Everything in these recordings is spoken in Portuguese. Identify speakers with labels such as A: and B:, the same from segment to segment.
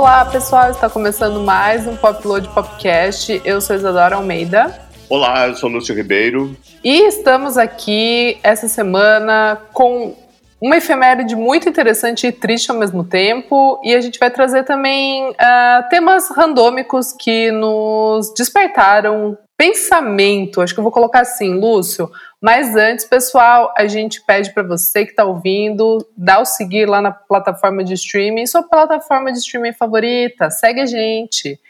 A: Olá, pessoal, está começando mais um Popload Popcast. Eu sou Isadora Almeida.
B: Olá, eu sou Lúcio Ribeiro.
A: E estamos aqui essa semana com uma efeméride muito interessante e triste ao mesmo tempo. E a gente vai trazer também uh, temas randômicos que nos despertaram pensamento. Acho que eu vou colocar assim, Lúcio. Mas antes, pessoal, a gente pede para você que está ouvindo, dá o seguir lá na plataforma de streaming, sua plataforma de streaming favorita, segue a gente.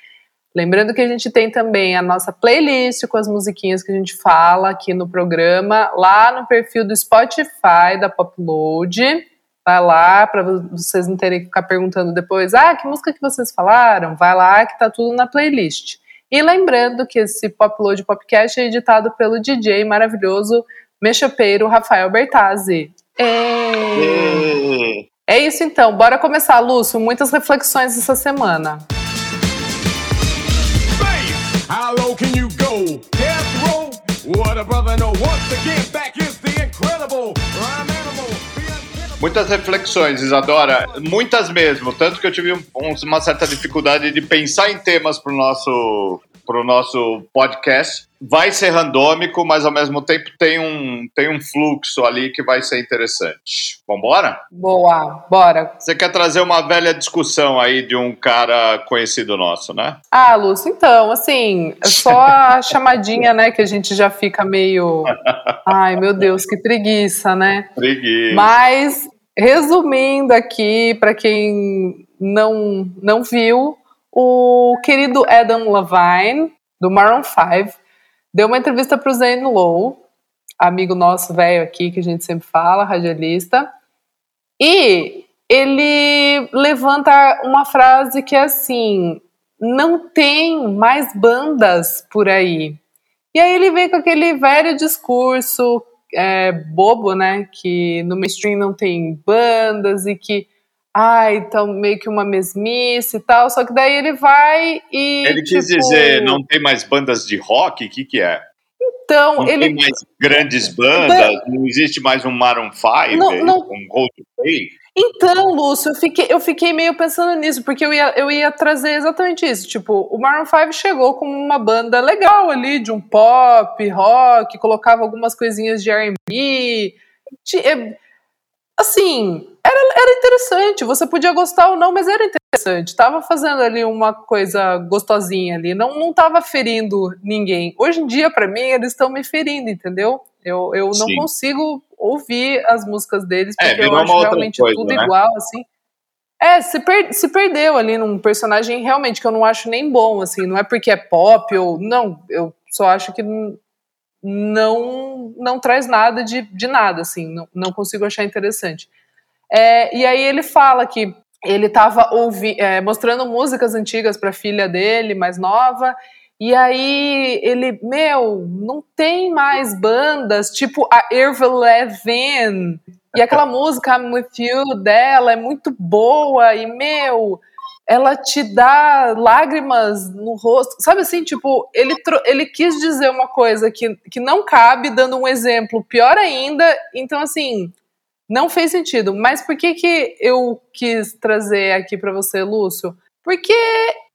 A: Lembrando que a gente tem também a nossa playlist com as musiquinhas que a gente fala aqui no programa, lá no perfil do Spotify da Popload. Vai lá para vocês não terem que ficar perguntando depois: ah, que música que vocês falaram? Vai lá que tá tudo na playlist. E lembrando que esse Popload Popcast é editado pelo DJ maravilhoso mexapeiro Rafael Bertazzi. É... é isso então, bora começar, Lúcio. Muitas reflexões essa semana.
B: Muitas reflexões, Isadora, muitas mesmo. Tanto que eu tive um, uma certa dificuldade de pensar em temas para o nosso, pro nosso podcast vai ser randômico, mas ao mesmo tempo tem um, tem um fluxo ali que vai ser interessante. Vambora?
A: Boa, bora.
B: Você quer trazer uma velha discussão aí de um cara conhecido nosso, né?
A: Ah, Lúcio, então, assim, só a chamadinha, né, que a gente já fica meio. Ai, meu Deus, que preguiça, né?
B: Preguiça.
A: Mas, resumindo aqui, para quem não, não viu, o querido Adam Levine, do Maroon 5, deu uma entrevista para o Zane Lowe, amigo nosso velho aqui, que a gente sempre fala, radialista, e ele levanta uma frase que é assim: não tem mais bandas por aí. E aí ele vem com aquele velho discurso é, bobo, né? Que no mainstream não tem bandas e que ah, então meio que uma mesmice e tal, só que daí ele vai e.
B: Ele quis tipo... dizer, não tem mais bandas de rock? O que, que é?
A: Então,
B: não
A: ele.
B: tem mais grandes bandas, não existe mais um Maroon 5, não, não... um Coldplay.
A: Então, Lúcio, eu fiquei, eu fiquei meio pensando nisso, porque eu ia, eu ia trazer exatamente isso. Tipo, o Maroon 5 chegou como uma banda legal ali, de um pop, rock, colocava algumas coisinhas de RB. Assim, era, era interessante. Você podia gostar ou não, mas era interessante. Tava fazendo ali uma coisa gostosinha ali. Não, não tava ferindo ninguém. Hoje em dia, para mim, eles estão me ferindo, entendeu? Eu, eu não Sim. consigo ouvir as músicas deles, é, porque é, eu acho realmente coisa, tudo né? igual, assim. É, se, per se perdeu ali num personagem realmente que eu não acho nem bom, assim, não é porque é pop ou. Não, eu só acho que não não traz nada de, de nada, assim, não, não consigo achar interessante. É, e aí ele fala que ele estava é, mostrando músicas antigas para a filha dele, mais nova, e aí ele, meu, não tem mais bandas tipo a Avril Lavigne, e aquela música I'm With You dela é muito boa, e meu, ela te dá lágrimas no rosto. Sabe assim, tipo, ele, ele quis dizer uma coisa que, que não cabe, dando um exemplo pior ainda. Então, assim, não fez sentido. Mas por que, que eu quis trazer aqui para você, Lúcio? Porque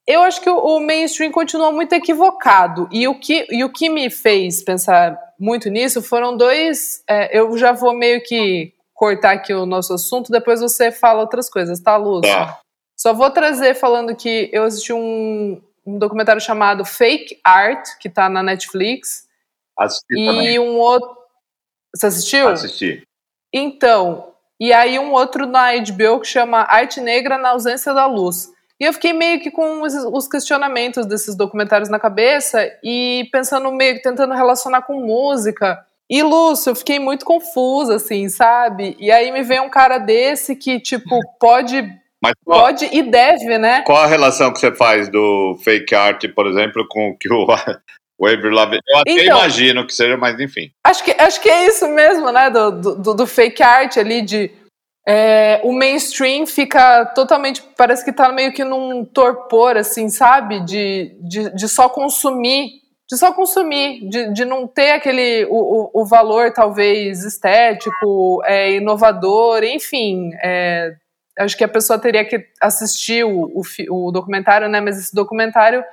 A: eu acho que o, mainstream continua muito equivocado. E o que, e o que me fez pensar muito nisso foram dois. É, eu já vou meio que cortar aqui o nosso assunto, depois você fala outras coisas, tá, Lúcio? Tá. Só vou trazer falando que eu assisti um, um documentário chamado Fake Art, que tá na Netflix.
B: Assisti
A: e
B: também.
A: um outro. Você assistiu?
B: Assisti.
A: Então, e aí um outro na HBO que chama Arte Negra na Ausência da Luz. E eu fiquei meio que com os questionamentos desses documentários na cabeça e pensando meio que tentando relacionar com música. E Lúcio, eu fiquei muito confusa, assim, sabe? E aí me vem um cara desse que, tipo, pode mas qual, Pode e deve, né?
B: Qual a relação que você faz do fake art, por exemplo, com o que o, o Avery Lavigne... Eu até então, imagino que seja, mas enfim.
A: Acho que, acho que é isso mesmo, né? Do, do, do fake art ali, de... É, o mainstream fica totalmente... Parece que tá meio que num torpor, assim, sabe? De, de, de só consumir de só consumir, de, de não ter aquele o, o, o valor talvez estético, é, inovador, enfim, é, acho que a pessoa teria que assistir o, o, o documentário, né? Mas esse documentário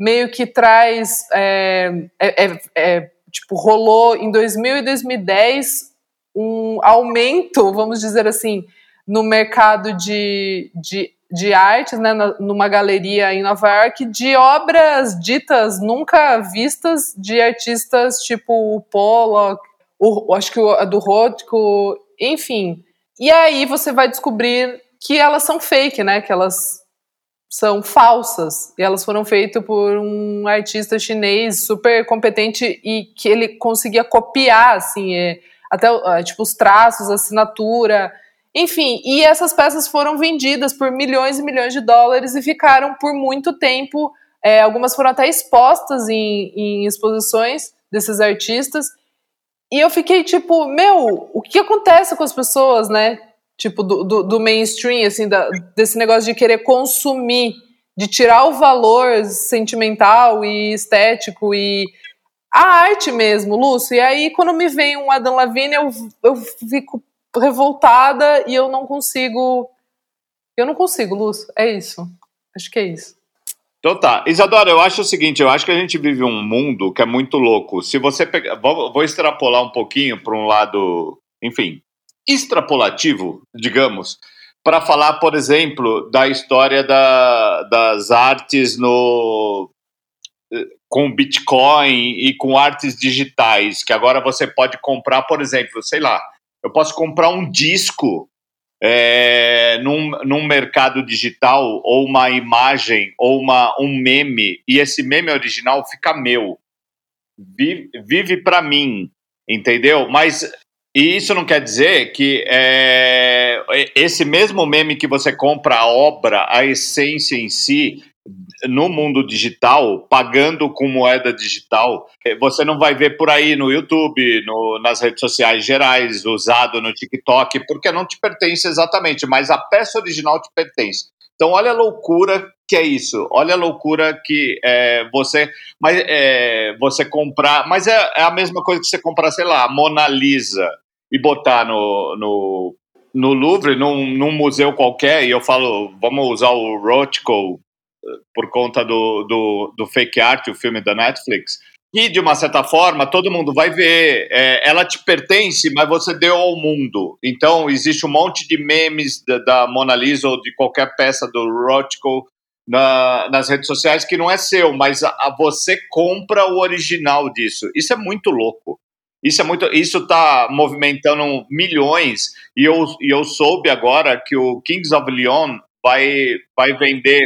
A: meio que traz. É, é, é, é, tipo, rolou em 2000 e 2010 um aumento, vamos dizer assim, no mercado de, de, de artes, né, numa galeria em Nova York, de obras ditas nunca vistas de artistas tipo o Pollock, o, acho que o, do Rothko, enfim. E aí você vai descobrir que elas são fake, né? Que elas são falsas. E elas foram feitas por um artista chinês super competente e que ele conseguia copiar, assim, é, até é, tipo os traços, a assinatura. Enfim, e essas peças foram vendidas por milhões e milhões de dólares e ficaram por muito tempo. É, algumas foram até expostas em, em exposições desses artistas. E eu fiquei tipo, meu, o que acontece com as pessoas, né? Tipo, do, do, do mainstream, assim, da, desse negócio de querer consumir, de tirar o valor sentimental e estético e a arte mesmo, Lúcio. E aí, quando me vem um Adam Lavigne, eu, eu fico revoltada e eu não consigo. Eu não consigo, Lúcio. É isso. Acho que é isso.
B: Então tá. Isadora, eu acho o seguinte, eu acho que a gente vive um mundo que é muito louco. Se você pegar. Vou, vou extrapolar um pouquinho para um lado, enfim, extrapolativo, digamos, para falar, por exemplo, da história da, das artes no com Bitcoin e com artes digitais, que agora você pode comprar, por exemplo, sei lá, eu posso comprar um disco é, num, num mercado digital, ou uma imagem, ou uma, um meme, e esse meme original fica meu. Vive, vive para mim, entendeu? Mas e isso não quer dizer que é, esse mesmo meme que você compra a obra, a essência em si, no mundo digital, pagando com moeda digital, eh, você não vai ver por aí no YouTube, no, nas redes sociais gerais, usado no TikTok, porque não te pertence exatamente, mas a peça original te pertence. Então, olha a loucura que é isso. Olha a loucura que é, você, mas, é, você comprar. Mas é, é, a mesma coisa que você comprar, sei lá, Mona Lisa e botar no, no, no Louvre, num, num museu qualquer, e eu falo, vamos usar o Rothko por conta do, do, do Fake Art, o filme da Netflix, e de uma certa forma todo mundo vai ver. É, ela te pertence, mas você deu ao mundo. Então existe um monte de memes da, da Mona Lisa ou de qualquer peça do Rothko na, nas redes sociais que não é seu, mas a, a, você compra o original disso. Isso é muito louco. Isso é muito, isso está movimentando milhões e eu, e eu soube agora que o Kings of Leon vai, vai vender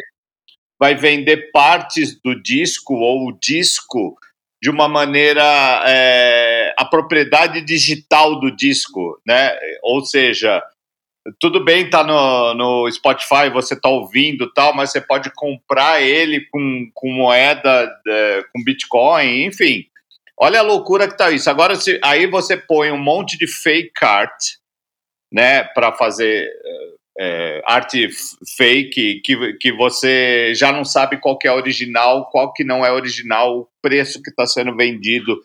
B: vai vender partes do disco ou o disco de uma maneira é, a propriedade digital do disco, né? Ou seja, tudo bem tá no, no Spotify, você tá ouvindo tal, mas você pode comprar ele com, com moeda, é, com Bitcoin, enfim. Olha a loucura que tá isso. Agora, se, aí você põe um monte de fake art, né, para fazer é, arte fake que, que você já não sabe qual que é original, qual que não é original, o preço que está sendo vendido,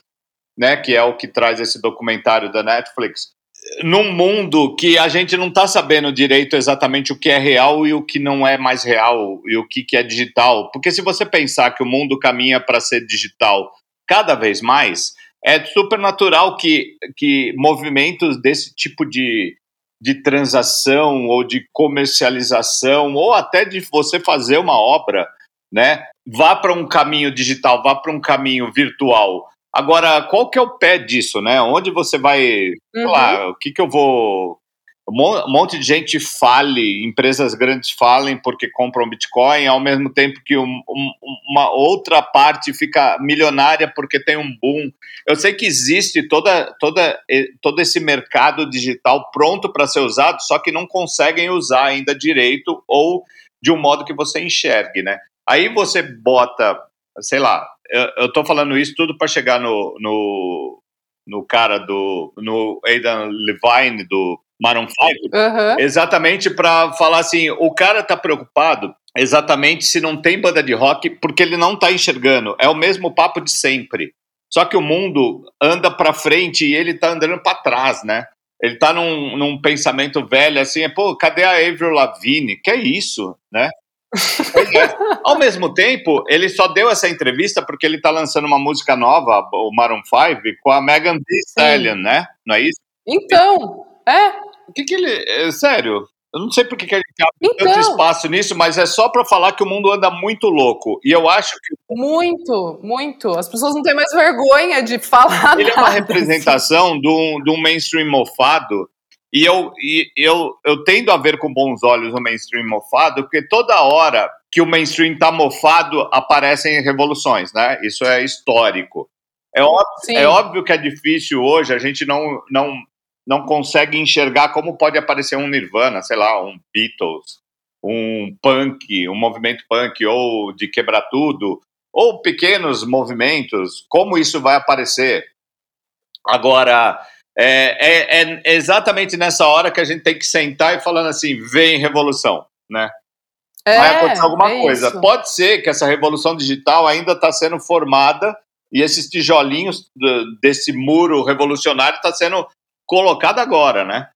B: né? Que é o que traz esse documentário da Netflix. Num mundo que a gente não está sabendo direito exatamente o que é real e o que não é mais real e o que, que é digital. Porque se você pensar que o mundo caminha para ser digital cada vez mais, é super natural que, que movimentos desse tipo de, de transação ou de comercialização ou até de você fazer uma obra, né? Vá para um caminho digital, vá para um caminho virtual. Agora, qual que é o pé disso, né? Onde você vai, uhum. lá, o que que eu vou um monte de gente fale, empresas grandes falem porque compram Bitcoin, ao mesmo tempo que um, um, uma outra parte fica milionária porque tem um boom. Eu sei que existe toda, toda, todo esse mercado digital pronto para ser usado, só que não conseguem usar ainda direito ou de um modo que você enxergue, né? Aí você bota, sei lá, eu, estou falando isso tudo para chegar no, no, no cara do, no Aidan Levine do Maroon 5, uhum. exatamente para falar assim, o cara tá preocupado exatamente se não tem banda de rock porque ele não tá enxergando. É o mesmo papo de sempre. Só que o mundo anda para frente e ele tá andando para trás, né? ele tá num, num pensamento velho, assim, é, pô, cadê a Avril Lavigne? Que é isso, né? Ao mesmo tempo, ele só deu essa entrevista porque ele tá lançando uma música nova, o Maroon 5, com a Megan Thee Stallion, né? Não é isso?
A: Então, é.
B: O que que ele... É, sério, eu não sei por que a gente abre então, tanto espaço nisso, mas é só para falar que o mundo anda muito louco. E eu acho que.
A: Muito, muito. As pessoas não têm mais vergonha de falar.
B: Ele nada, é uma representação assim. de, um, de um mainstream mofado. E eu, e eu, eu tendo a ver com bons olhos o mainstream mofado, porque toda hora que o mainstream tá mofado, aparecem revoluções, né? Isso é histórico. É óbvio, é óbvio que é difícil hoje, a gente não, não não consegue enxergar como pode aparecer um Nirvana, sei lá, um Beatles, um punk, um movimento punk ou de quebrar tudo, ou pequenos movimentos, como isso vai aparecer. Agora, é, é, é exatamente nessa hora que a gente tem que sentar e falando assim, vem revolução, né? É, vai acontecer alguma é coisa. Isso. Pode ser que essa revolução digital ainda está sendo formada e esses tijolinhos desse muro revolucionário está sendo colocada agora, né?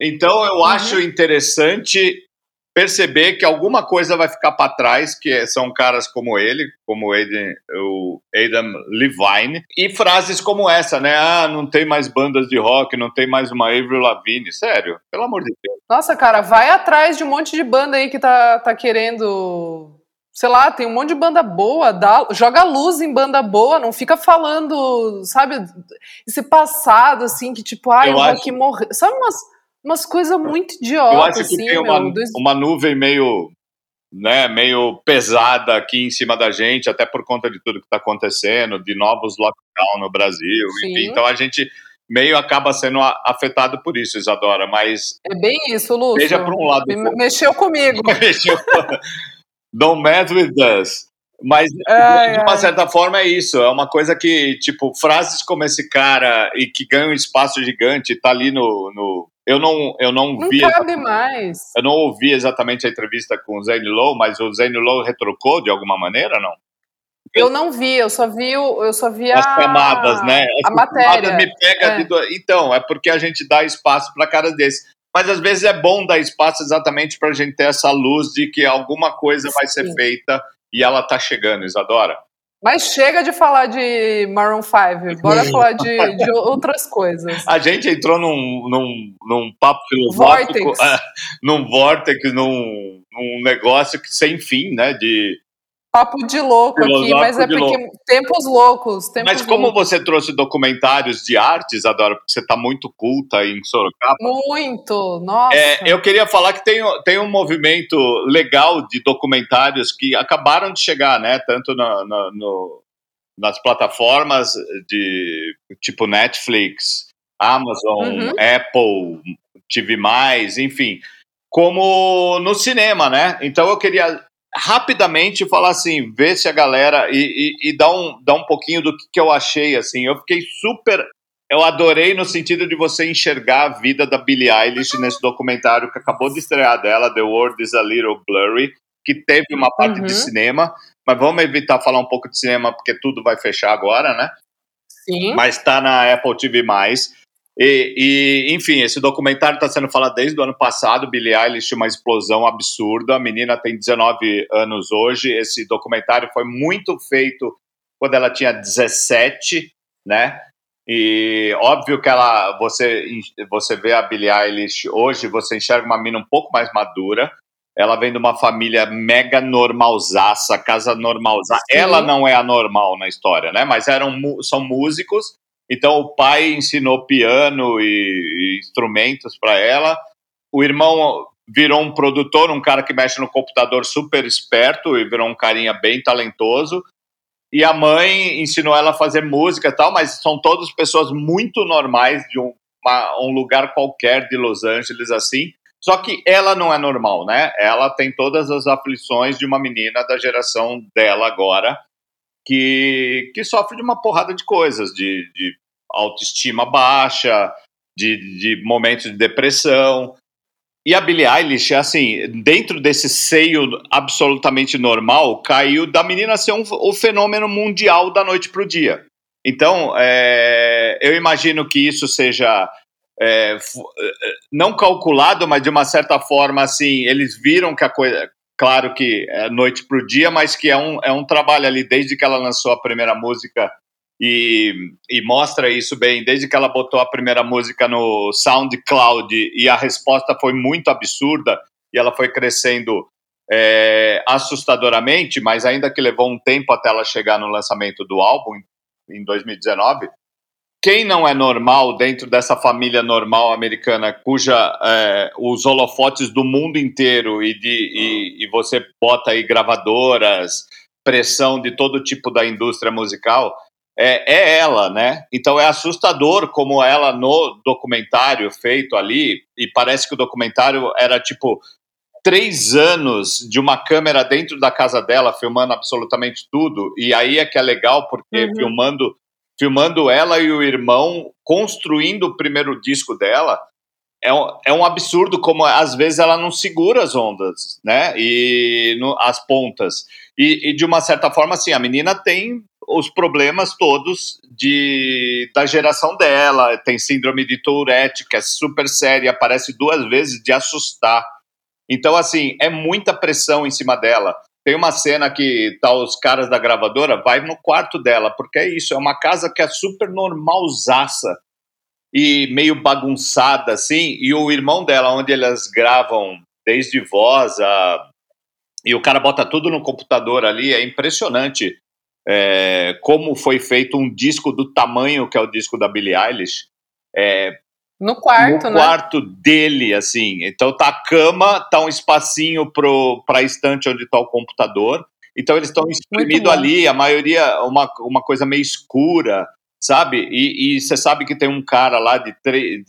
B: Então eu uhum. acho interessante perceber que alguma coisa vai ficar para trás, que são caras como ele, como o Adam, o Adam Levine, e frases como essa, né? Ah, não tem mais bandas de rock, não tem mais uma Avril Lavigne. Sério, pelo amor de Deus.
A: Nossa, cara, vai atrás de um monte de banda aí que tá, tá querendo sei lá, tem um monte de banda boa, dá, joga luz em banda boa, não fica falando, sabe, esse passado, assim, que tipo, ai, o rock acho... morreu. Sabe umas, umas coisas muito idiotas, Eu acho que assim,
B: tem uma, meu, dois... uma nuvem meio, né, meio pesada aqui em cima da gente, até por conta de tudo que está acontecendo, de novos lockdown no Brasil, Sim. enfim, então a gente meio acaba sendo afetado por isso, Isadora, mas...
A: É bem isso, Lúcio.
B: Veja por um lado...
A: Me, mexeu comigo.
B: mexeu Don't mess with us. Mas, ai, de uma ai. certa forma, é isso. É uma coisa que, tipo, frases como esse cara e que ganha um espaço gigante, tá ali no. no... Eu não, eu não,
A: não
B: vi.
A: Cabe mais.
B: Eu não ouvi exatamente a entrevista com o Zane Lowe, mas o Zane Lowe retrocou de alguma maneira, não?
A: Eu não vi, eu só vi, eu só vi
B: as a, camadas, né?
A: As a matéria.
B: Me pega é. de... Então, é porque a gente dá espaço para caras desses mas às vezes é bom dar espaço exatamente para a gente ter essa luz de que alguma coisa Sim. vai ser feita e ela está chegando, Isadora.
A: Mas chega de falar de Maroon 5, bora falar de, de, outras coisas.
B: A gente entrou num, num, num papo filosófico, vortex. num vortex, num, num negócio que sem fim, né? De
A: papo de louco aqui, mas é porque louco. tempos loucos. Tempos
B: mas como loucos. você trouxe documentários de artes, Adora, porque você está muito culta em Sorocaba.
A: Muito, nossa.
B: É, eu queria falar que tem, tem um movimento legal de documentários que acabaram de chegar, né? Tanto na, na, no, nas plataformas de tipo Netflix, Amazon, uhum. Apple, TV+, enfim, como no cinema, né? Então eu queria rapidamente falar assim, ver se a galera e, e, e dar, um, dar um pouquinho do que, que eu achei, assim, eu fiquei super, eu adorei no sentido de você enxergar a vida da Billie Eilish nesse documentário que acabou de estrear dela, The World is a Little Blurry, que teve uma parte uhum. de cinema, mas vamos evitar falar um pouco de cinema porque tudo vai fechar agora, né?
A: Sim.
B: Mas está na Apple TV+. E, e, enfim, esse documentário está sendo falado desde o ano passado. Billie Eilish, uma explosão absurda. A menina tem 19 anos hoje. Esse documentário foi muito feito quando ela tinha 17, né? E óbvio que ela, você, você vê a Billie Eilish hoje, você enxerga uma menina um pouco mais madura. Ela vem de uma família mega normalzaça, casa normalzaça. Ela não é anormal na história, né? Mas eram, são músicos então o pai ensinou piano e, e instrumentos para ela. O irmão virou um produtor, um cara que mexe no computador super esperto e virou um carinha bem talentoso. E a mãe ensinou ela a fazer música e tal, mas são todas pessoas muito normais de um, uma, um lugar qualquer de Los Angeles assim. Só que ela não é normal, né? Ela tem todas as aflições de uma menina da geração dela agora que, que sofre de uma porrada de coisas, de, de autoestima baixa, de, de momentos de depressão. E a Billie Eilish, assim, dentro desse seio absolutamente normal, caiu da menina ser um, o fenômeno mundial da noite para o dia. Então, é, eu imagino que isso seja é, não calculado, mas de uma certa forma, assim, eles viram que a coisa, claro que é noite para o dia, mas que é um, é um trabalho ali desde que ela lançou a primeira música e, e mostra isso bem, desde que ela botou a primeira música no SoundCloud e a resposta foi muito absurda e ela foi crescendo é, assustadoramente, mas ainda que levou um tempo até ela chegar no lançamento do álbum em 2019 quem não é normal dentro dessa família normal americana, cuja é, os holofotes do mundo inteiro e, de, e, e, você bota aí gravadoras, pressão de todo tipo da indústria musical, é, é ela, né? Então é assustador como ela no documentário feito ali, e parece que o documentário era tipo três anos de uma câmera dentro da casa dela, filmando absolutamente tudo, e aí é que é legal, porque uhum. filmando filmando ela e o irmão construindo o primeiro disco dela. É um, é um absurdo como às vezes ela não segura as ondas, né? E no, as pontas. E, e, de uma certa forma, assim, a menina tem os problemas todos de, da geração dela, tem síndrome de Tourette, que é super séria, aparece duas vezes de assustar. Então, assim, é muita pressão em cima dela. Tem uma cena que tá os caras da gravadora, vai no quarto dela, porque é isso, é uma casa que é super normalzaça e meio bagunçada, assim, e o irmão dela, onde elas gravam desde voz a... e o cara bota tudo no computador ali, é impressionante é, como foi feito um disco do tamanho que é o disco da Billie Eilish, é,
A: no quarto,
B: no né? quarto dele, assim. Então tá a cama, tá um espacinho pro, pra estante onde tá o computador. Então eles estão exprimidos ali, a maioria, uma, uma coisa meio escura, sabe? E você sabe que tem um cara lá de três.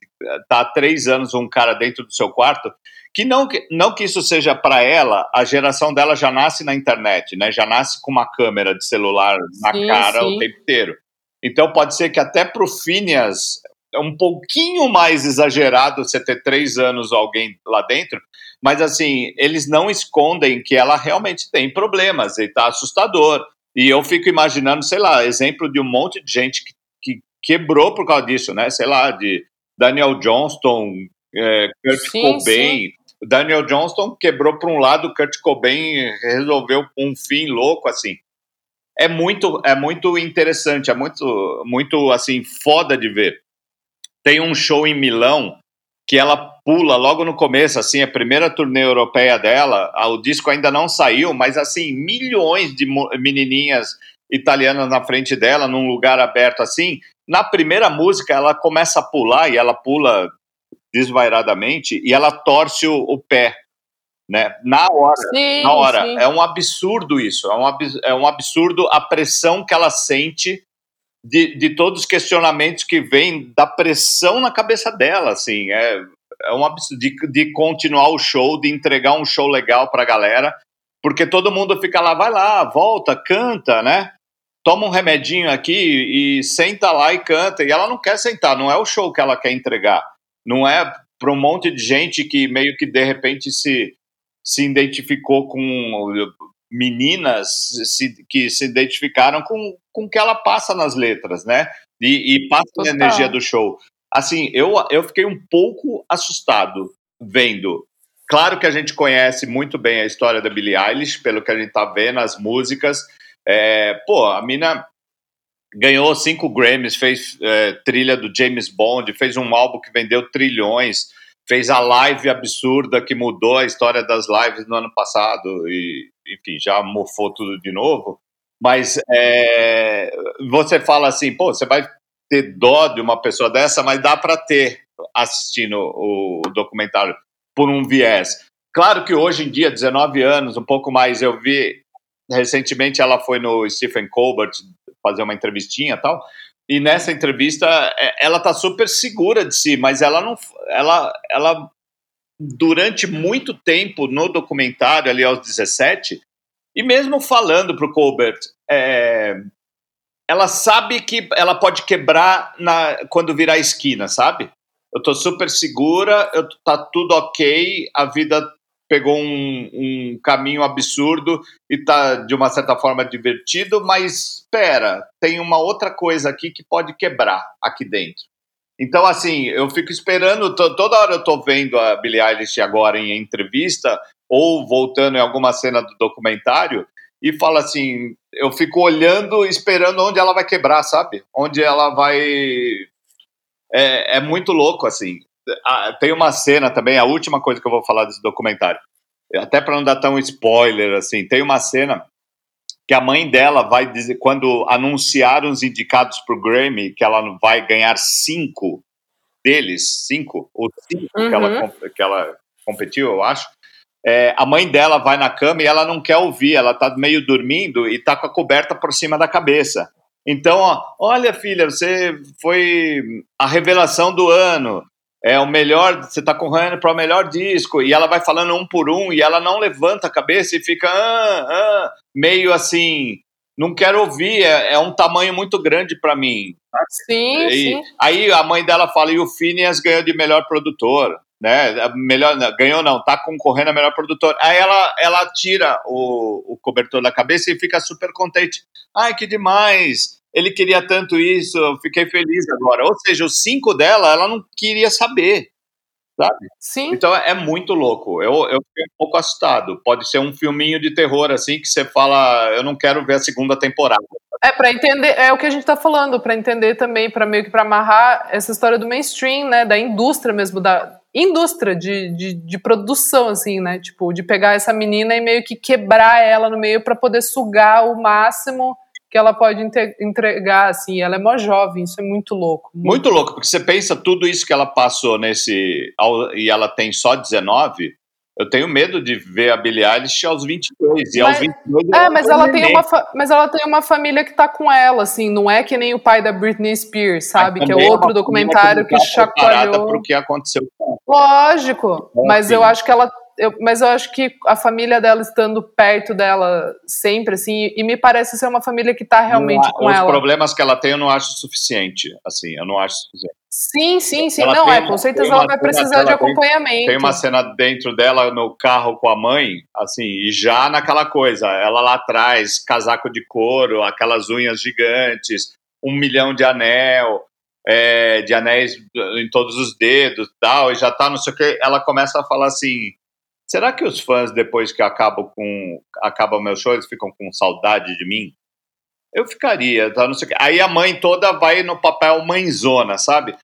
B: Tá há três anos um cara dentro do seu quarto. Que não, não que isso seja para ela, a geração dela já nasce na internet, né? Já nasce com uma câmera de celular na sim, cara sim. o tempo inteiro. Então pode ser que até pro Phineas é um pouquinho mais exagerado você ter três anos alguém lá dentro, mas assim, eles não escondem que ela realmente tem problemas e tá assustador. E eu fico imaginando, sei lá, exemplo de um monte de gente que, que quebrou por causa disso, né? Sei lá, de Daniel Johnston, é, Kurt sim, Cobain. Sim. Daniel Johnston quebrou por um lado, Kurt Cobain resolveu um fim louco, assim. É muito, é muito interessante, é muito, muito assim, foda de ver tem um show em Milão que ela pula logo no começo, assim, a primeira turnê europeia dela, o disco ainda não saiu, mas assim, milhões de menininhas italianas na frente dela, num lugar aberto assim. Na primeira música, ela começa a pular e ela pula desvairadamente e ela torce o, o pé, né? Na hora, sim, na hora. Sim. É um absurdo isso, é um, é um absurdo a pressão que ela sente de, de todos os questionamentos que vêm da pressão na cabeça dela, assim, é, é um absurdo de, de continuar o show, de entregar um show legal pra galera, porque todo mundo fica lá, vai lá, volta, canta, né? Toma um remedinho aqui e senta lá e canta. E ela não quer sentar, não é o show que ela quer entregar. Não é para um monte de gente que meio que de repente se, se identificou com meninas se, que se identificaram com, com o que ela passa nas letras, né? E, e passa a energia do show. Assim, eu, eu fiquei um pouco assustado vendo. Claro que a gente conhece muito bem a história da Billie Eilish, pelo que a gente tá vendo, as músicas. É, pô, a mina ganhou cinco Grammys, fez é, trilha do James Bond, fez um álbum que vendeu trilhões, fez a live absurda que mudou a história das lives no ano passado e, enfim, já mofou tudo de novo. Mas é, você fala assim, pô, você vai ter dó de uma pessoa dessa, mas dá para ter assistindo o, documentário por um viés. Claro que hoje em dia, 19 anos, um pouco mais, eu vi recentemente ela foi no Stephen Colbert fazer uma entrevistinha e tal. E nessa entrevista é, ela tá super segura de si, mas ela não ela ela durante muito tempo no documentário ali aos 17, e mesmo falando para o Colbert, é, ela sabe que ela pode quebrar na, quando virar esquina, sabe? Eu tô super segura, eu, tá tudo ok, a vida pegou um, um, caminho absurdo e tá de uma certa forma divertido, mas espera, tem uma outra coisa aqui que pode quebrar aqui dentro. Então, assim, eu fico esperando, toda hora eu tô vendo a Billie Eilish agora em entrevista, ou voltando em alguma cena do documentário, e fala assim, eu fico olhando, esperando onde ela vai quebrar, sabe? Onde ela vai... É, é muito louco, assim. Tem uma cena também, a última coisa que eu vou falar desse documentário, até para não dar tão spoiler, assim, tem uma cena que a mãe dela vai dizer, quando anunciaram os indicados para o Grammy, que ela vai ganhar cinco deles, cinco, ou cinco uhum. que, ela, uhum. que ela competiu, eu acho, é, a mãe dela vai na cama e ela não quer ouvir, ela tá meio dormindo e tá com a coberta por cima da cabeça. Então, ó, olha, filha, você foi a revelação do ano é o melhor, você está correndo para o melhor disco, e ela vai falando um por um, e ela não levanta a cabeça e fica ah, ah, meio assim, não quero ouvir, é, é um tamanho muito grande para mim.
A: Sim,
B: e,
A: sim.
B: Aí a mãe dela fala, e o Phineas ganhou de melhor produtor, né? Melhor, ganhou não, tá concorrendo a melhor produtor. Aí ela, ela tira o, o cobertor da cabeça e fica super contente. Ai, que demais! Ele queria tanto isso, eu fiquei feliz agora. Ou seja, os cinco dela, ela não queria saber, sabe?
A: Sim.
B: Então é muito louco. Eu, eu fiquei um pouco assustado. Pode ser um filminho de terror, assim, que você fala, eu não quero ver a segunda temporada.
A: É, para entender, é o que a gente tá falando, para entender também, para meio que para amarrar essa história do mainstream, né, da indústria mesmo, da indústria de, de, de, produção, assim, né, tipo, de pegar essa menina e meio que quebrar ela no meio para poder sugar o máximo que ela pode entregar, assim, ela é mó jovem, isso é muito louco.
B: Muito, muito louco, porque você pensa tudo isso que ela passou nesse, e ela tem só 19, eu tenho medo de ver a Billie Eilish aos 22, e
A: mas,
B: aos 22
A: É, mas ela, tem uma mas ela tem uma família que tá com ela, assim, não é que nem o pai da Britney Spears, sabe? Que é outro documentário que, que chacoalhou.
B: Pro que aconteceu
A: Lógico, é, mas sim. eu acho que ela eu, mas eu acho que a família dela estando perto dela sempre, assim, e me parece ser uma família que está realmente
B: não,
A: com
B: os
A: ela.
B: Os problemas que ela tem eu não acho suficiente, assim, eu não acho suficiente.
A: Sim, sim, sim, ela não, é, com certeza ela vai precisar de acompanhamento.
B: Tem, tem uma cena dentro dela no carro com a mãe, assim, e já naquela coisa, ela lá atrás, casaco de couro, aquelas unhas gigantes, um milhão de anel, é, de anéis em todos os dedos tal, e já tá, não sei o que, ela começa a falar assim, Será que os fãs, depois que acabam com acaba o meu show, eles ficam com saudade de mim? Eu ficaria, tá? Não sei. Aí a mãe toda vai no papel mãezona, sabe?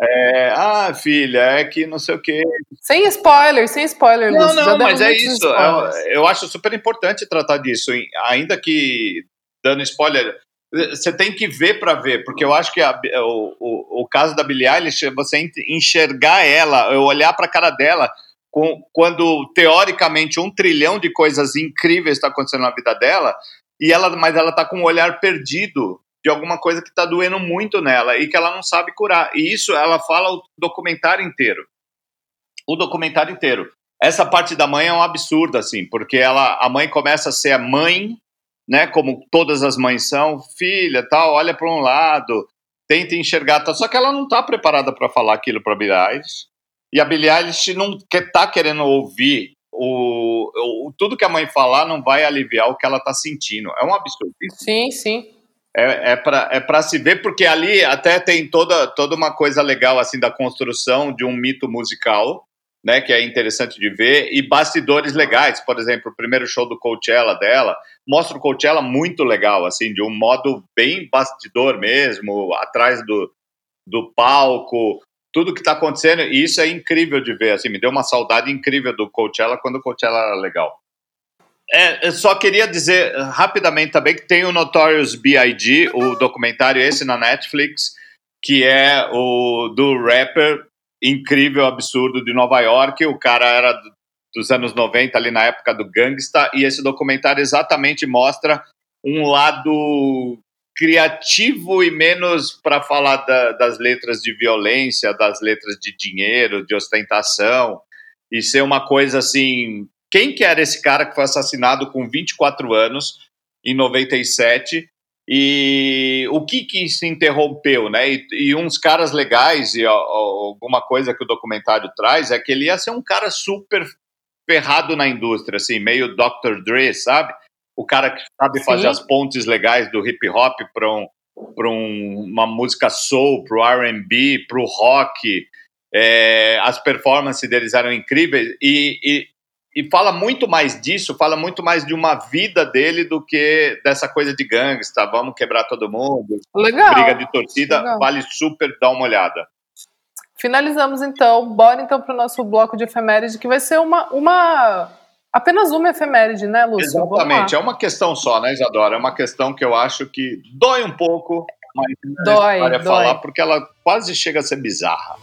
B: É, ah, filha, é que não sei o quê.
A: Sem spoiler, sem spoiler,
B: Não, Lúcio, não, mas é isso. Eu, eu, acho super importante tratar disso, ainda que dando spoiler. Você tem que ver para ver, porque eu acho que a, o, o, o caso da Billie Eilish, você enxergar ela, eu olhar para a cara dela com, quando teoricamente um trilhão de coisas incríveis está acontecendo na vida dela, e ela, mas ela está com um olhar perdido de alguma coisa que está doendo muito nela e que ela não sabe curar. E isso ela fala o documentário inteiro. O documentário inteiro. Essa parte da mãe é um absurdo, assim, porque ela, a mãe começa a ser a mãe, né, como todas as mães são, filha, tal, olha para um lado, tenta enxergar, tal, só que ela não está preparada para falar aquilo para Billie e a Billie Eilish não quer, tá querendo ouvir o, o, tudo que a mãe falar não vai aliviar o que ela tá sentindo. É um absurdo.
A: Sim, sim.
B: É, é para é pra se ver, porque ali até tem toda, toda uma coisa legal assim da construção de um mito musical, né, que é interessante de ver, e bastidores legais. Por exemplo, o primeiro show do Coachella dela mostra o Coachella muito legal, assim, de um modo bem bastidor mesmo, atrás do, do palco, tudo que está acontecendo, e isso é incrível de ver, assim, me deu uma saudade incrível do Coachella quando o Coachella era legal. É, eu só queria dizer rapidamente também que tem o Notorious B.I.G., o documentário esse na Netflix, que é o do rapper incrível, absurdo de Nova York, o cara era dos anos 90, ali na época do gangsta, e esse documentário exatamente mostra um lado criativo e menos para falar da, das letras de violência, das letras de dinheiro, de ostentação, e ser uma coisa assim. Quem que era esse cara que foi assassinado com 24 anos, em 97? E o que que se interrompeu, né? E, e uns caras legais, e ó, alguma coisa que o documentário traz, é que ele ia ser um cara super ferrado na indústria, assim, meio Dr. Dre, sabe? O cara que sabe Sim. fazer as pontes legais do hip hop para um, um, uma música soul, para o R&B, para o rock. É, as performances deles eram incríveis e, e, e, fala muito mais disso, fala muito mais de uma vida dele do que dessa coisa de gangsta, vamos quebrar todo mundo,
A: Legal.
B: briga de torcida, Legal. vale super dar uma olhada.
A: Finalizamos então, bora então para o nosso bloco de efeméride, que vai ser uma, uma Apenas uma efeméride, né, Lúcio?
B: Exatamente, é uma questão só, né, Isadora? É uma questão que eu acho que dói um pouco, mas
A: dói, é dói. falar
B: porque ela quase chega a ser bizarra.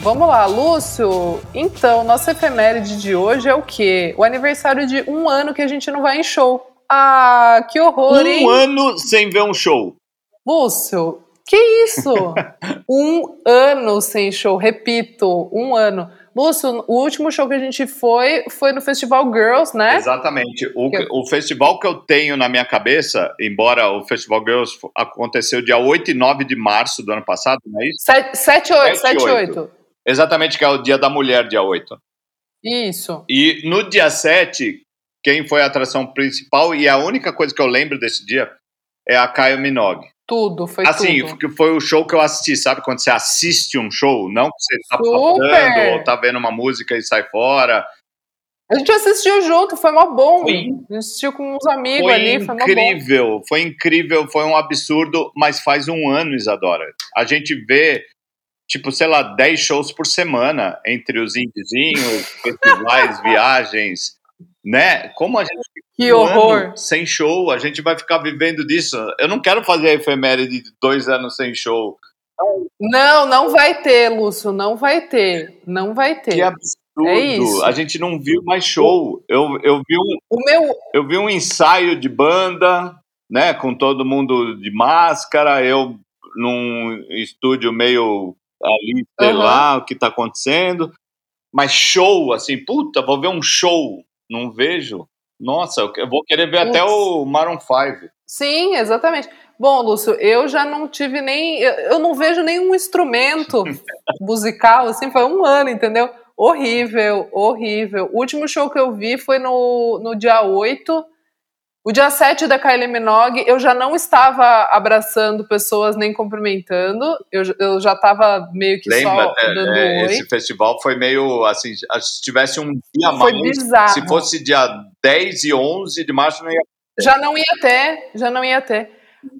A: Vamos lá, Lúcio. Então, nossa efeméride de hoje é o quê? O aniversário de um ano que a gente não vai em show. Ah, que horror,
B: um
A: hein?
B: Um ano sem ver um show.
A: Lúcio, que isso? um ano sem show, repito, um ano. Lúcio, o último show que a gente foi foi no Festival Girls, né?
B: Exatamente. O, que... o festival que eu tenho na minha cabeça, embora o Festival Girls aconteceu dia 8 e 9 de março do ano passado, não é isso?
A: 7, 7 8, 7, 8.
B: Exatamente, que é o dia da mulher, dia 8.
A: Isso.
B: E no dia 7, quem foi a atração principal, e a única coisa que eu lembro desse dia, é a Kyle Minogue.
A: Tudo, foi
B: assim,
A: tudo.
B: Assim, foi o show que eu assisti, sabe? Quando você assiste um show, não que você tá passando ou tá vendo uma música e sai fora.
A: A gente assistiu junto, foi uma bom. Foi, a gente assistiu com uns amigos
B: foi
A: ali,
B: foi incrível, foi incrível, foi um absurdo, mas faz um ano, Isadora. A gente vê, tipo, sei lá, 10 shows por semana entre os indiezinhos, festivais, viagens, né? Como a gente
A: que horror.
B: sem show, a gente vai ficar vivendo disso. Eu não quero fazer a efeméride de dois anos sem show.
A: Não, não vai ter, Lúcio, não vai ter. Não vai ter.
B: Que absurdo. É isso. A gente não viu mais show. Eu, eu, vi um,
A: o meu...
B: eu vi um ensaio de banda, né, com todo mundo de máscara, eu num estúdio meio ali, sei uhum. lá o que tá acontecendo. Mas show, assim, puta, vou ver um show. Não vejo. Nossa, eu vou querer ver Ups. até o Maroon 5.
A: Sim, exatamente. Bom, Lúcio, eu já não tive nem. Eu não vejo nenhum instrumento musical, assim, foi um ano, entendeu? Horrível, horrível. O último show que eu vi foi no, no dia 8 o dia 7 da Kylie Minogue, eu já não estava abraçando pessoas nem cumprimentando, eu, eu já estava meio que Lembra, só é, dando é.
B: Esse festival foi meio assim, se tivesse um dia
A: foi
B: mais,
A: bizarro.
B: se fosse dia 10 e 11 de março, não ia
A: ter. Já não ia ter, já não ia ter.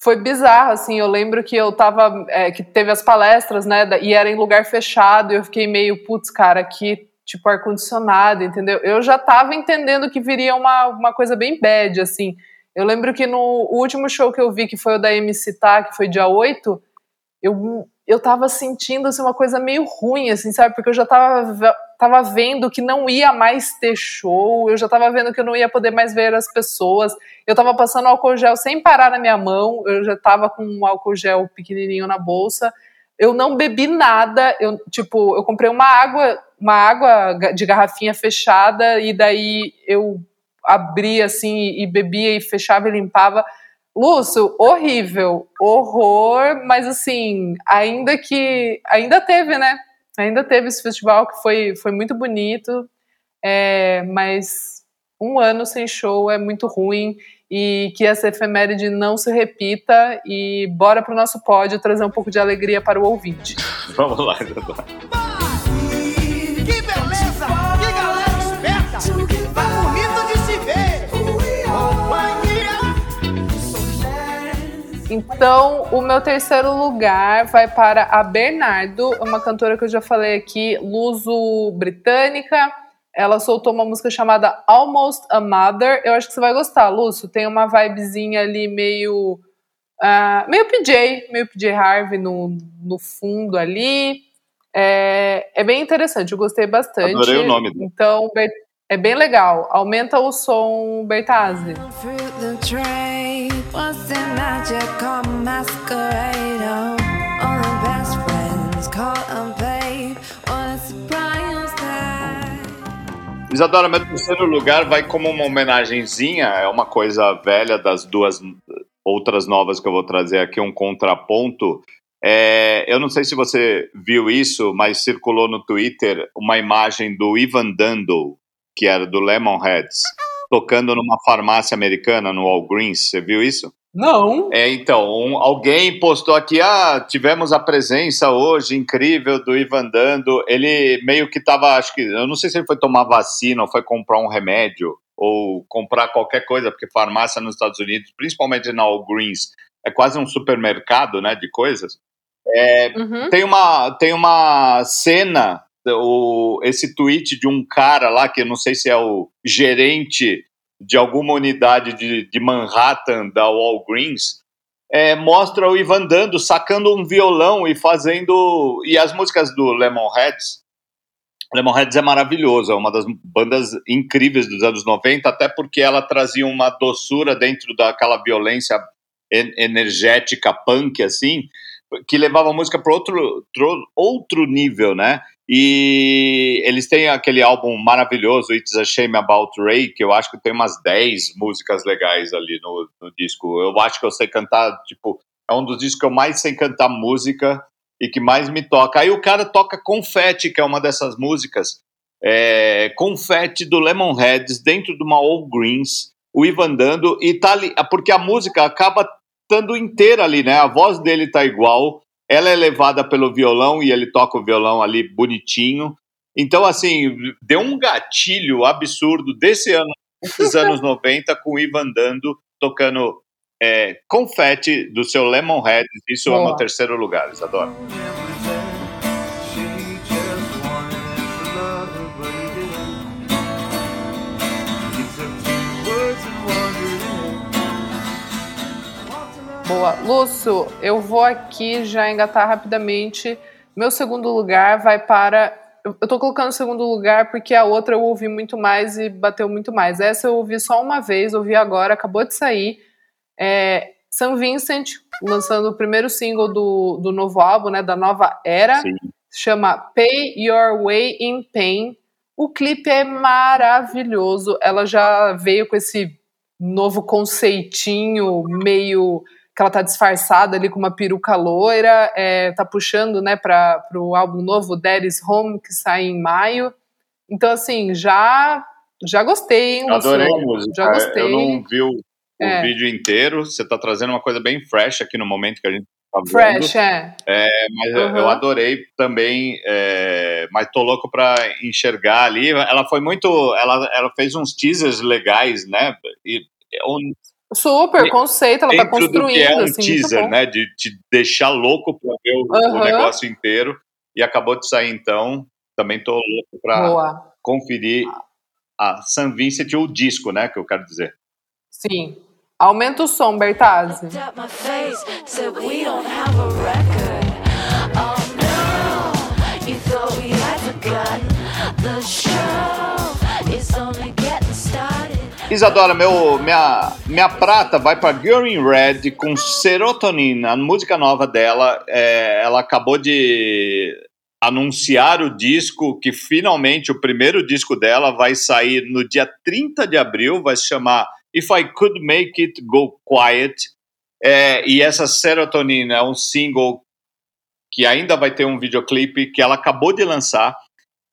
A: Foi bizarro, assim, eu lembro que eu tava, é, que teve as palestras, né, e era em lugar fechado, e eu fiquei meio, putz, cara, aqui tipo ar-condicionado, entendeu? Eu já tava entendendo que viria uma, uma coisa bem bad, assim. Eu lembro que no último show que eu vi, que foi o da MC Tá, que foi dia 8, eu, eu tava sentindo assim, uma coisa meio ruim, assim, sabe? Porque eu já tava, tava vendo que não ia mais ter show, eu já tava vendo que eu não ia poder mais ver as pessoas. Eu tava passando álcool gel sem parar na minha mão, eu já tava com um álcool gel pequenininho na bolsa. Eu não bebi nada, eu, tipo, eu comprei uma água uma água de garrafinha fechada e daí eu abria assim e bebia e fechava e limpava. Lúcio, horrível, horror, mas assim, ainda que ainda teve, né? Ainda teve esse festival que foi, foi muito bonito, é, mas um ano sem show é muito ruim e que essa efeméride não se repita e bora para o nosso pódio trazer um pouco de alegria para o ouvinte.
B: Vamos lá, então.
A: Então, o meu terceiro lugar vai para a Bernardo, uma cantora que eu já falei aqui, luso-britânica. Ela soltou uma música chamada Almost a Mother. Eu acho que você vai gostar, Lúcio. Tem uma vibezinha ali meio. Uh, meio PJ, meio PJ Harvey no, no fundo ali. É, é bem interessante, eu gostei bastante.
B: Adorei o nome dele.
A: Então, é bem legal. Aumenta o som, Bertazzi.
B: Isadora, meu terceiro lugar vai como uma homenagenzinha, é uma coisa velha das duas outras novas que eu vou trazer aqui, um contraponto É, eu não sei se você viu isso, mas circulou no Twitter uma imagem do Ivan Dando, que era do Lemonheads, tocando numa farmácia americana, no Walgreens. Você viu isso?
A: Não.
B: É, então, um, alguém postou aqui, ah, tivemos a presença hoje incrível do Ivan Dando. Ele meio que estava, acho que, eu não sei se ele foi tomar vacina ou foi comprar um remédio ou comprar qualquer coisa, porque farmácia nos Estados Unidos, principalmente na Walgreens, é quase um supermercado, né, de coisas. É, uhum. tem, uma, tem uma cena, o, esse tweet de um cara lá, que eu não sei se é o gerente de alguma unidade de, de Manhattan da Walgreens, é, mostra o Ivan Dando sacando um violão e fazendo. E as músicas do Lemonheads. Lemonheads é maravilhoso, é uma das bandas incríveis dos anos 90, até porque ela trazia uma doçura dentro daquela violência energética punk, assim, que levava a música para outro, outro nível, né? E eles têm aquele álbum maravilhoso, It's a Shame About Ray, que eu acho que tem umas 10 músicas legais ali no, no disco. Eu acho que eu sei cantar, tipo, é um dos discos que eu mais sei cantar música e que mais me toca. Aí o cara toca Confete, que é uma dessas músicas. É, Confete do Lemonheads dentro de uma All Greens, o Ivan dando, e tá ali, porque a música acaba estando inteira ali, né? A voz dele tá igual, ela é levada pelo violão e ele toca o violão ali bonitinho. Então, assim, deu um gatilho absurdo desse ano, desses anos 90, com o Ivan Dando tocando é, Confete do seu Lemonhead. Isso Boa. é o meu terceiro lugar, Isadora.
A: Boa. Lúcio, eu vou aqui já engatar rapidamente. Meu segundo lugar vai para. Eu tô colocando o segundo lugar porque a outra eu ouvi muito mais e bateu muito mais. Essa eu ouvi só uma vez, ouvi agora, acabou de sair. É San Vincent, lançando o primeiro single do, do novo álbum, né? Da nova era. Sim. Chama Pay Your Way in Pain. O clipe é maravilhoso. Ela já veio com esse novo conceitinho meio que ela tá disfarçada ali com uma peruca loira, é, tá puxando, né, para o álbum novo, Daddy's Home, que sai em maio. Então, assim, já já gostei, hein,
B: Adorei a música. Já gostei. Eu não vi o, o é. vídeo inteiro, você tá trazendo uma coisa bem fresh aqui no momento que a gente tá vendo.
A: Fresh, é.
B: é mas uhum. eu adorei também, é, mas tô louco pra enxergar ali. Ela foi muito, ela, ela fez uns teasers legais, né, e,
A: Super, conceito, ela tá construindo. Do que é
B: um
A: assim,
B: teaser, né? De te deixar louco pra ver o, uhum. o, negócio inteiro. E acabou de sair, então. Também tô louco pra Boa. conferir a San Vincent, o disco, né? Que eu quero dizer.
A: Sim. Aumenta o som, Bertazzi. The show
B: is only. Isadora, meu, minha, minha prata vai para Girl in Red com Serotonin, a música nova dela. É, ela acabou de anunciar o disco, que finalmente o primeiro disco dela vai sair no dia 30 de abril, vai se chamar If I Could Make It Go Quiet. É, e essa Serotonin é um single que ainda vai ter um videoclipe que ela acabou de lançar.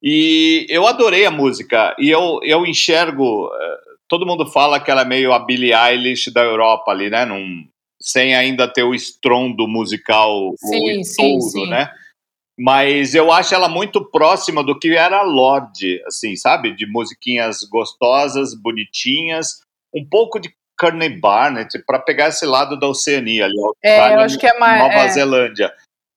B: E eu adorei a música. E eu, eu enxergo é, todo mundo fala que ela é meio a Billie Eilish da Europa ali, né? Num, sem ainda ter o estrondo musical, sim, o sim, sim. né? Mas eu acho ela muito próxima do que era a Lorde, assim, sabe? De musiquinhas gostosas, bonitinhas, um pouco de Carney Barnett, para pegar esse lado da Oceania ali,
A: é, eu acho que é mais,
B: Nova
A: é.
B: Zelândia.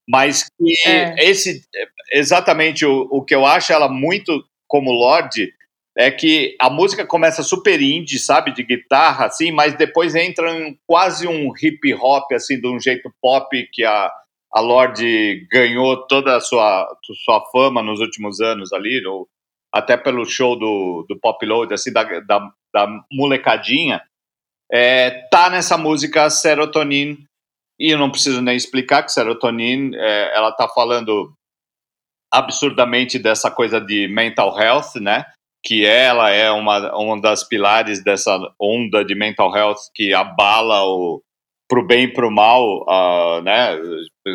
B: Mas que é. esse, exatamente o, o que eu acho ela muito como Lorde é que a música começa super indie, sabe, de guitarra, assim, mas depois entra em quase um hip hop, assim, de um jeito pop que a, a Lorde ganhou toda a sua, sua fama nos últimos anos ali, no, até pelo show do, do Pop Load, assim, da, da, da molecadinha, é, tá nessa música Serotonin, e eu não preciso nem explicar que Serotonin, é, ela tá falando absurdamente dessa coisa de mental health, né, que ela é uma, uma das pilares dessa onda de mental health que abala o pro bem e pro mal, uh, né?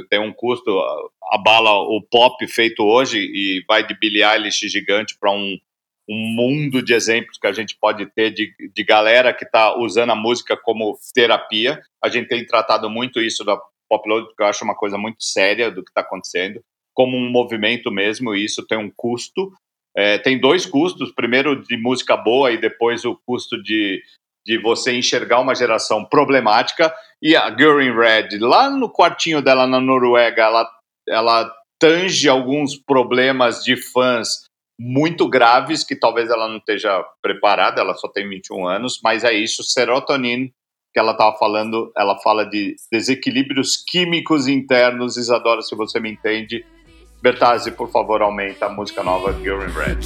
B: Tem um custo, abala o pop feito hoje e vai de Billie Eilish gigante para um, um mundo de exemplos que a gente pode ter de, de galera que está usando a música como terapia. A gente tem tratado muito isso da Popload, porque eu acho uma coisa muito séria do que está acontecendo, como um movimento mesmo, e isso tem um custo. É, tem dois custos, primeiro de música boa e depois o custo de de você enxergar uma geração problemática. E a Girl in Red, lá no quartinho dela na Noruega, ela, ela tange alguns problemas de fãs muito graves que talvez ela não esteja preparada, ela só tem 21 anos, mas é isso, serotonina que ela estava falando, ela fala de desequilíbrios químicos internos, Isadora, se você me entende. Bertazzi, por favor, aumenta a música nova Girl in Red.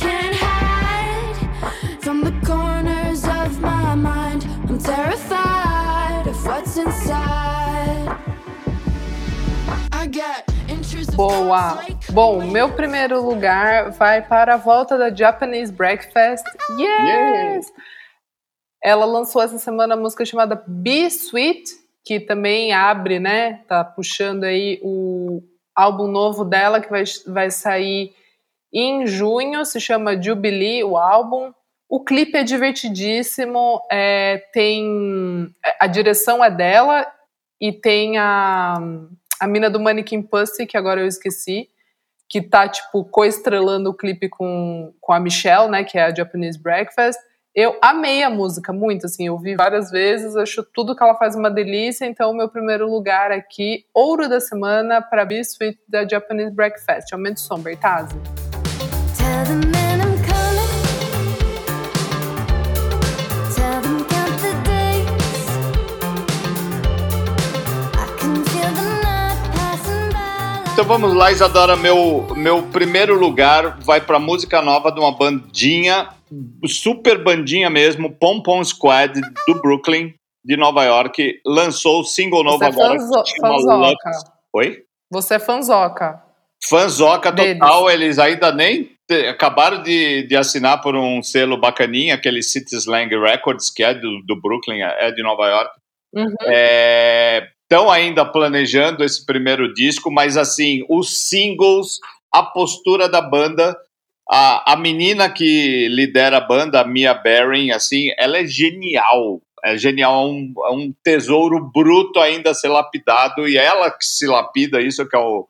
A: Boa! Bom, meu primeiro lugar vai para a volta da Japanese Breakfast. Yes! Ela lançou essa semana a música chamada Be Sweet, que também abre, né? Tá puxando aí o álbum novo dela, que vai, vai sair em junho, se chama Jubilee, o álbum. O clipe é divertidíssimo, é, tem a direção é dela e tem a a mina do Mannequin Pussy, que agora eu esqueci, que tá, tipo, co-estrelando o clipe com, com a Michelle, né, que é a Japanese Breakfast. Eu amei a música muito, assim, eu vi várias vezes, acho tudo que ela faz uma delícia, então meu primeiro lugar aqui, ouro da semana para Be Sweet da Japanese Breakfast. Aumento o som, Bertazzi.
B: Então vamos lá, Isadora. Meu, meu primeiro lugar vai para música nova de uma bandinha, super bandinha mesmo, Pom Pom Squad do Brooklyn, de Nova York. Lançou o single novo
A: Você é
B: agora.
A: Fanzo fanzoca.
B: Oi?
A: Você é fanzoca.
B: Fanzoca total, Deles. eles ainda nem acabaram de, de assinar por um selo bacaninha, aquele City Slang Records, que é do, do Brooklyn, é de Nova York. Uhum. É, estão ainda planejando esse primeiro disco, mas assim, os singles, a postura da banda, a, a menina que lidera a banda, a Mia Baring, assim, ela é genial. É genial, é um, é um tesouro bruto ainda a ser lapidado, e ela que se lapida, isso que é, o,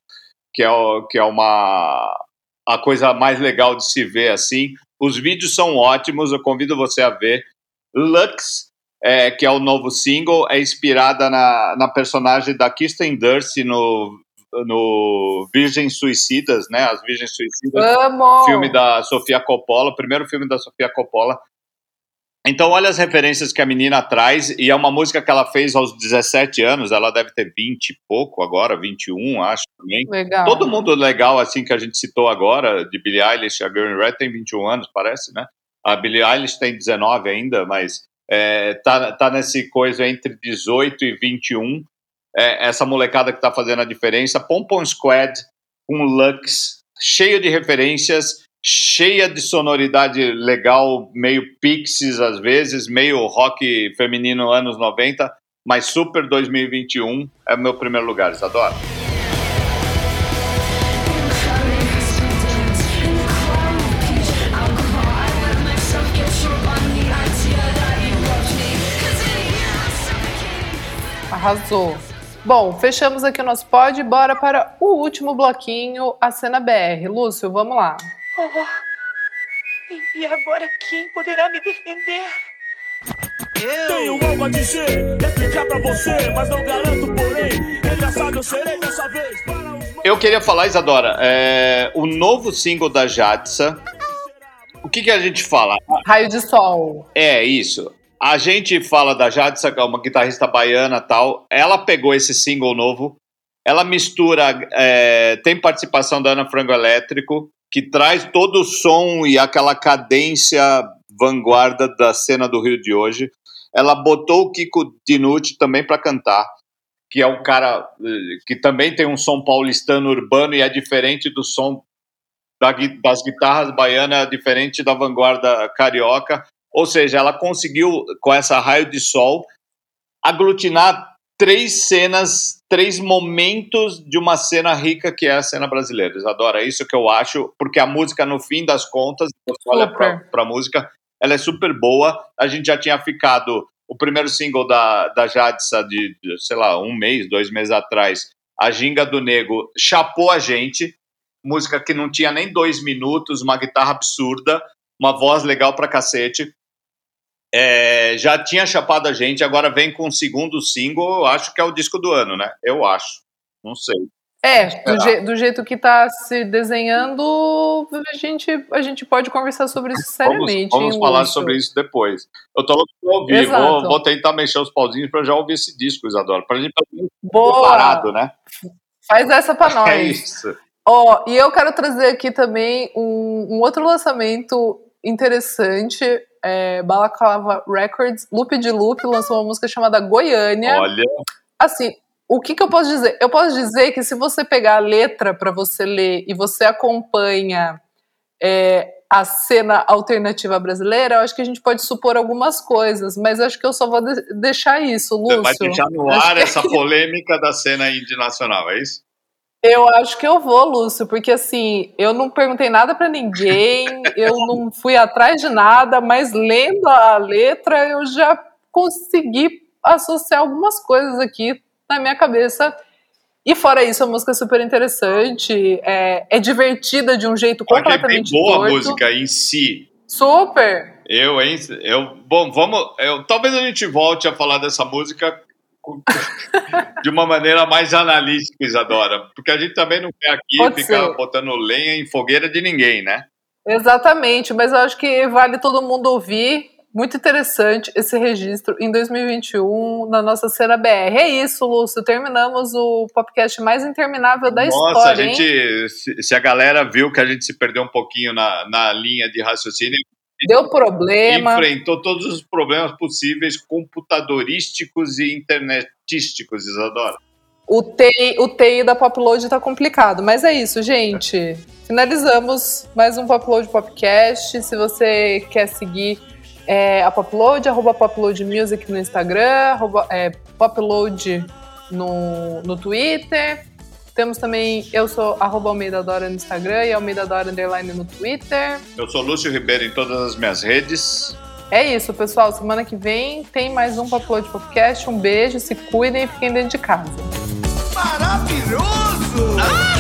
B: que é, o, que é uma a coisa mais legal de se ver assim. Os vídeos são ótimos, eu convido você a ver. Lux é, que é o novo single, é inspirada na, na personagem da Kirsten Dunst no, no Virgens Suicidas, né? As Virgens Suicidas.
A: Amo!
B: Filme da Sofia Coppola, o primeiro filme da Sofia Coppola. Então, olha as referências que a menina traz, e é uma música que ela fez aos 17 anos, ela deve ter 20 e pouco agora, 21, acho também.
A: Legal.
B: Todo mundo legal, assim, que a gente citou agora, de Billie Eilish, a Girl in Red tem 21 anos, parece, né? A Billie Eilish tem 19 ainda, mas é, tá, tá nesse coisa entre 18 e 21. É, essa molecada que tá fazendo a diferença. Pompom Squad com Lux, cheio de referências, cheia de sonoridade legal, meio pixies às vezes, meio rock feminino anos 90, mas super 2021 é o meu primeiro lugar, adoro.
A: Arrasou. Bom, fechamos aqui o nosso pod. Bora para o último bloquinho, a cena BR. Lúcio, vamos lá.
C: Oh, e agora quem poderá me defender?
D: Eu tenho algo a dizer, explicar pra você, mas não garanto, porém, engraçado eu serei dessa vez.
B: Eu queria falar, Isadora, é, o novo single da Jadsa. O que, que a gente fala?
A: Raio de Sol.
B: É, isso. A gente fala da Jade que é uma guitarrista baiana tal. Ela pegou esse single novo, ela mistura, é, tem participação da Ana Frango Elétrico, que traz todo o som e aquela cadência vanguarda da cena do Rio de hoje. Ela botou o Kiko Dinucci também para cantar, que é um cara eh, que também tem um som paulistano urbano e é diferente do som das guitarras baianas, é diferente da vanguarda carioca. Ou seja, ela conseguiu, com essa raio de sol, aglutinar três cenas, três momentos de uma cena rica que é a cena brasileira. Isadora, é isso que eu acho, porque a música, no fim das contas, você olha pra, pra música, ela é super boa. A gente já tinha ficado. O primeiro single da, da Jadsa, de, de, sei lá, um mês, dois meses atrás, A Ginga do Nego, chapou a gente. Música que não tinha nem dois minutos, uma guitarra absurda, uma voz legal pra cacete é, já tinha chapado a gente, agora vem com o segundo single, acho que é o disco do ano, né? Eu acho. Não sei.
A: É, do, je, do, jeito que está se desenhando, a gente, a gente pode conversar sobre isso seriamente.
B: Vamos, vamos falar sobre isso depois. Eu tô louco pra ouvir, vou, vou, tentar mexer os pauzinhos para já ouvir esse disco, Isadora. Pra gente
A: Boa.
B: preparado, né?
A: Faz essa para nós.
B: É isso.
A: Ó, oh, e eu quero trazer aqui também um, um outro lançamento interessante é, Balaclava Records, Loop de Loop, lançou uma música chamada Goiânia.
B: Olha.
A: Assim, o que, que eu posso dizer? Eu posso dizer que se você pegar a letra para você ler e você acompanha é, a cena alternativa brasileira, eu acho que a gente pode supor algumas coisas, mas acho que eu só vou de deixar isso, Lúcio. Você
B: vai deixar no ar essa polêmica da cena indie nacional, é isso?
A: Eu acho que eu vou, Lúcio, porque assim, eu não perguntei nada para ninguém, eu não fui atrás de nada, mas lendo a letra eu já consegui associar algumas coisas aqui na minha cabeça. E fora isso, a música é super interessante, é, é divertida de um jeito completamente
B: é bem boa
A: torto.
B: a música em si.
A: Super!
B: Eu, hein? Eu, bom, vamos. Eu, talvez a gente volte a falar dessa música de uma maneira mais analítica, Isadora. Porque a gente também não quer aqui Pode ficar ser. botando lenha em fogueira de ninguém, né?
A: Exatamente, mas eu acho que vale todo mundo ouvir. Muito interessante esse registro em 2021 na nossa cena BR. É isso, Lúcio. Terminamos o podcast mais interminável da
B: nossa,
A: história.
B: Nossa, a gente. Se, se, a galera viu que a gente se perdeu um pouquinho na, na linha de raciocínio,
A: Deu problema.
B: Enfrentou todos os problemas possíveis computadorísticos e internetísticos, Isadora.
A: O TI, o TI da Popload tá complicado, mas é isso, gente. Finalizamos mais um Popload Podcast. Se você quer seguir é, a Popload, arroba Popload Music no Instagram, arroba, é, Popload no, no Twitter. Temos também, eu sou arroba Almeida Dora no Instagram e Almeida Dora Underline no Twitter.
B: Eu sou Lúcio Ribeiro em todas as minhas redes.
A: É isso, pessoal. Semana que vem tem mais um Papo de Podcast. Um beijo, se cuidem e fiquem dentro de casa.
C: Maravilhoso! Ah!